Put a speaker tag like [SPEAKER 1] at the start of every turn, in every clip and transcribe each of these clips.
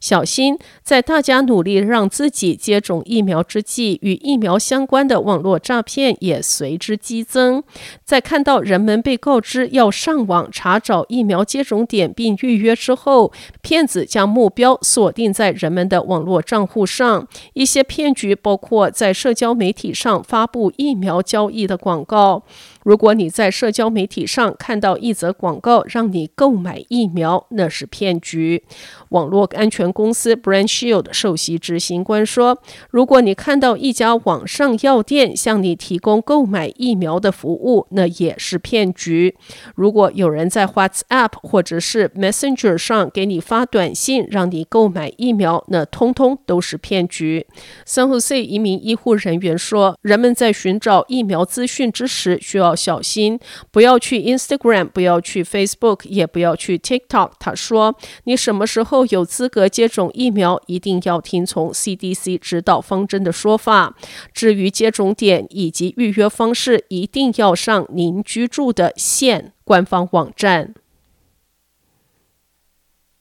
[SPEAKER 1] 小心，在大家努力让自己接种疫苗之际，与疫苗相关的网络诈骗也随之激增。在看到人们被告知要上网查找疫苗接种点并预约之后，骗子将目标锁定在人们的网络账户上。一些骗局包括在社交媒体上发布疫苗交易的广告。如果你在社交媒体上看到一则广告，让你购买疫苗，那是骗局。网络安全公司 BrandShield 首席执行官说：“如果你看到一家网上药店向你提供购买疫苗的服务，那也是骗局。如果有人在 WhatsApp 或者是 Messenger 上给你发短信，让你购买疫苗，那通通都是骗局。” San Jose 一名医护人员说：“人们在寻找疫苗资讯之时，需要要小心，不要去 Instagram，不要去 Facebook，也不要去 TikTok。”他说：“你什么时候？”有资格接种疫苗，一定要听从 CDC 指导方针的说法。至于接种点以及预约方式，一定要上您居住的县官方网站。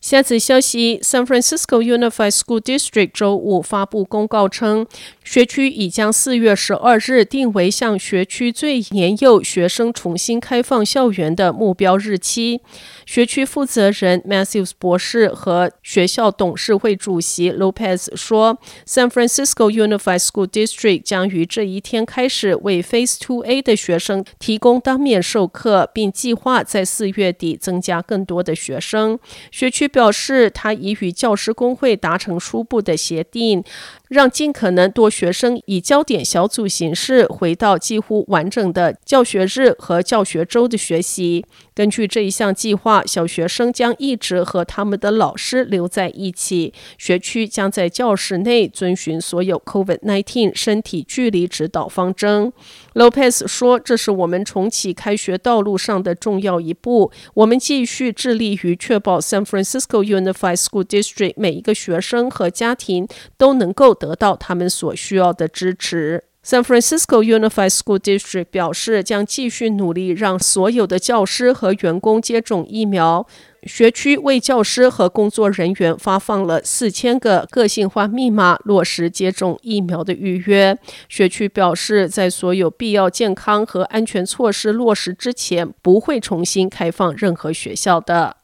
[SPEAKER 1] 下次消息：San Francisco Unified School District 周五发布公告称，学区已将四月十二日定为向学区最年幼学生重新开放校园的目标日期。学区负责人 Matthews 博士和学校董事会主席 Lopez 说：“San Francisco Unified School District 将于这一天开始为 Phase 2A 的学生提供当面授课，并计划在四月底增加更多的学生。”学区表示，他已与教师工会达成初步的协定。让尽可能多学生以焦点小组形式回到几乎完整的教学日和教学周的学习。根据这一项计划，小学生将一直和他们的老师留在一起。学区将在教室内遵循所有 COVID-19 身体距离指导方针。Lopez 说：“这是我们重启开学道路上的重要一步。我们继续致力于确保 San Francisco Unified School District 每一个学生和家庭都能够。”得到他们所需要的支持。San Francisco Unified School District 表示，将继续努力让所有的教师和员工接种疫苗。学区为教师和工作人员发放了四千个个性化密码，落实接种疫苗的预约。学区表示，在所有必要健康和安全措施落实之前，不会重新开放任何学校的。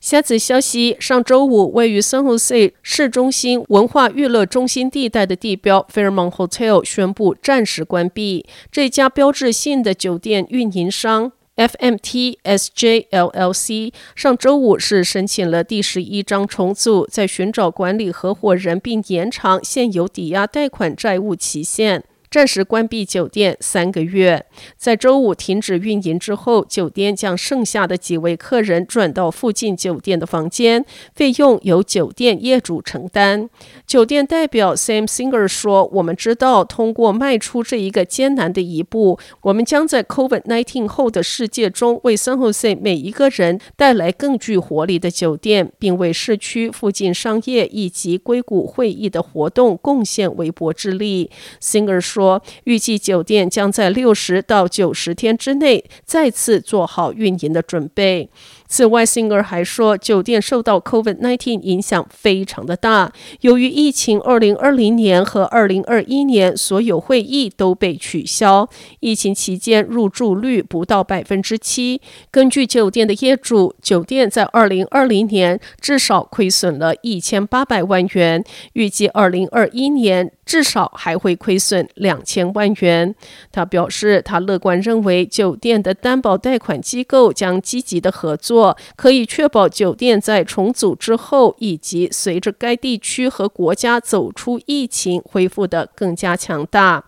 [SPEAKER 1] 下次消息：上周五，位于 San Jose 市中心文化娱乐中心地带的地标 Fairmont Hotel 宣布暂时关闭。这家标志性的酒店运营商 FMT-SJ LLC 上周五是申请了第十一章重组，在寻找管理合伙人并延长现有抵押贷款债务期限。暂时关闭酒店三个月，在周五停止运营之后，酒店将剩下的几位客人转到附近酒店的房间，费用由酒店业主承担。酒店代表 Sam Singer 说：“我们知道，通过迈出这一个艰难的一步，我们将在 COVID-19 后的世界中为 San Jose 每一个人带来更具活力的酒店，并为市区附近商业以及硅谷会议的活动贡献微薄之力。” Singer 说。说预计酒店将在六十到九十天之内再次做好运营的准备。此外，Singer 还说，酒店受到 COVID-19 影响非常的大。由于疫情，二零二零年和二零二一年所有会议都被取消。疫情期间入住率不到百分之七。根据酒店的业主，酒店在二零二零年至少亏损了一千八百万元，预计二零二一年至少还会亏损两千万元。他表示，他乐观认为酒店的担保贷款机构将积极的合作。可以确保酒店在重组之后，以及随着该地区和国家走出疫情，恢复得更加强大。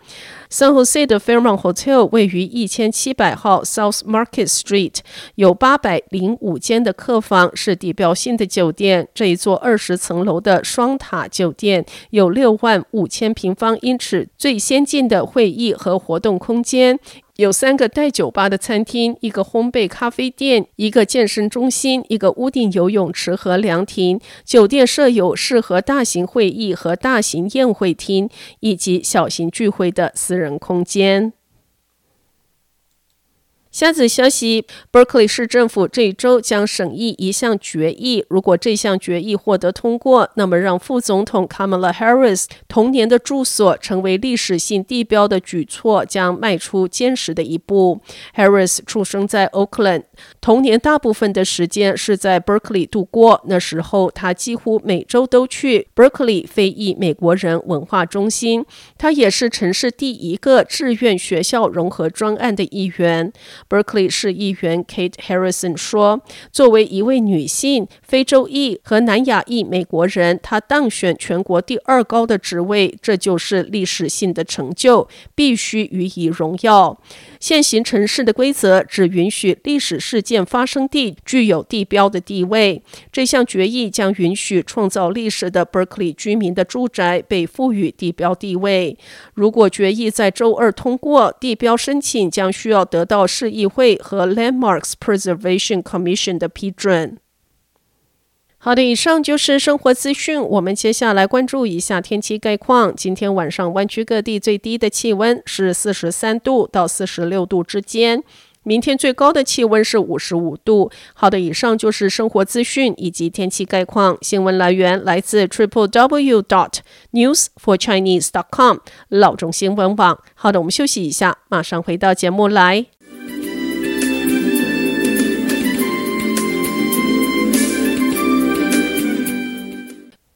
[SPEAKER 1] San Jose 的 Fairmont Hotel 位于一千七百号 South Market Street，有八百零五间的客房，是地标性的酒店。这一座二十层楼的双塔酒店有六万五千平方英尺最先进的会议和活动空间。有三个带酒吧的餐厅，一个烘焙咖啡店，一个健身中心，一个屋顶游泳池和凉亭。酒店设有适合大型会议和大型宴会厅，以及小型聚会的私人空间。下则消息，Berkeley 市政府这一周将审议一项决议。如果这项决议获得通过，那么让副总统 Kamala Harris 童年的住所成为历史性地标的举措将迈出坚实的一步。Harris 出生在 Oakland，童年大部分的时间是在 Berkeley 度过。那时候，他几乎每周都去 Berkeley 非裔美国人文化中心。他也是城市第一个志愿学校融合专案的一员。Berkeley 市议员 Kate Harrison 说：“作为一位女性、非洲裔和南亚裔美国人，她当选全国第二高的职位，这就是历史性的成就，必须予以荣耀。”现行城市的规则只允许历史事件发生地具有地标的地位。这项决议将允许创造历史的 Berkeley 居民的住宅被赋予地标地位。如果决议在周二通过，地标申请将需要得到市议会和 Landmarks Preservation Commission 的批准。好的，以上就是生活资讯。我们接下来关注一下天气概况。今天晚上湾区各地最低的气温是四十三度到四十六度之间，明天最高的气温是五十五度。好的，以上就是生活资讯以及天气概况。新闻来源来自 triple w dot news for chinese dot com 老中新闻网。好的，我们休息一下，马上回到节目来。